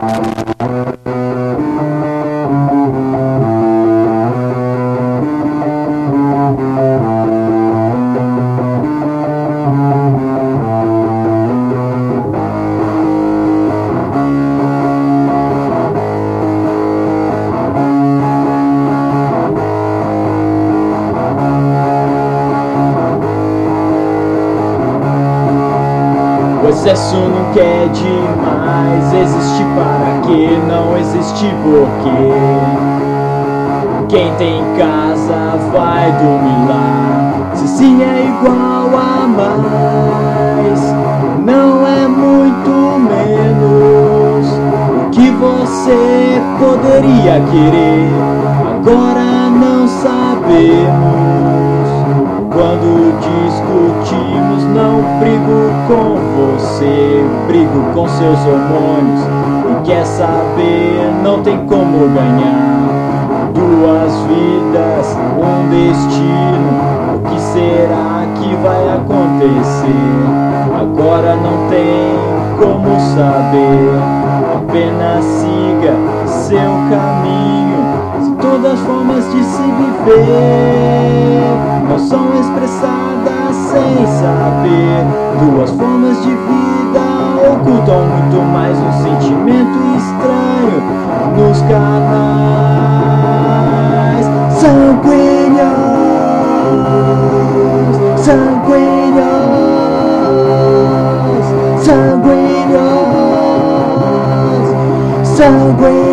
thank O excesso não quer demais. Existe para que não existe porquê Quem tem casa vai dormir lá. Se sim é igual a mais. Não é muito menos O que você poderia querer. Agora não sabemos quando discutimos, não brigo com você, brigo com seus hormônios. E quer saber, não tem como ganhar. Duas vidas, um destino. O que será que vai acontecer? Agora não tem como saber. Apenas siga seu caminho. São todas formas de se viver são expressadas sem saber. Duas formas de vida ocultam muito mais um sentimento estranho nos canais sanguíneos, sanguíneos, sanguíneos, sanguíneos.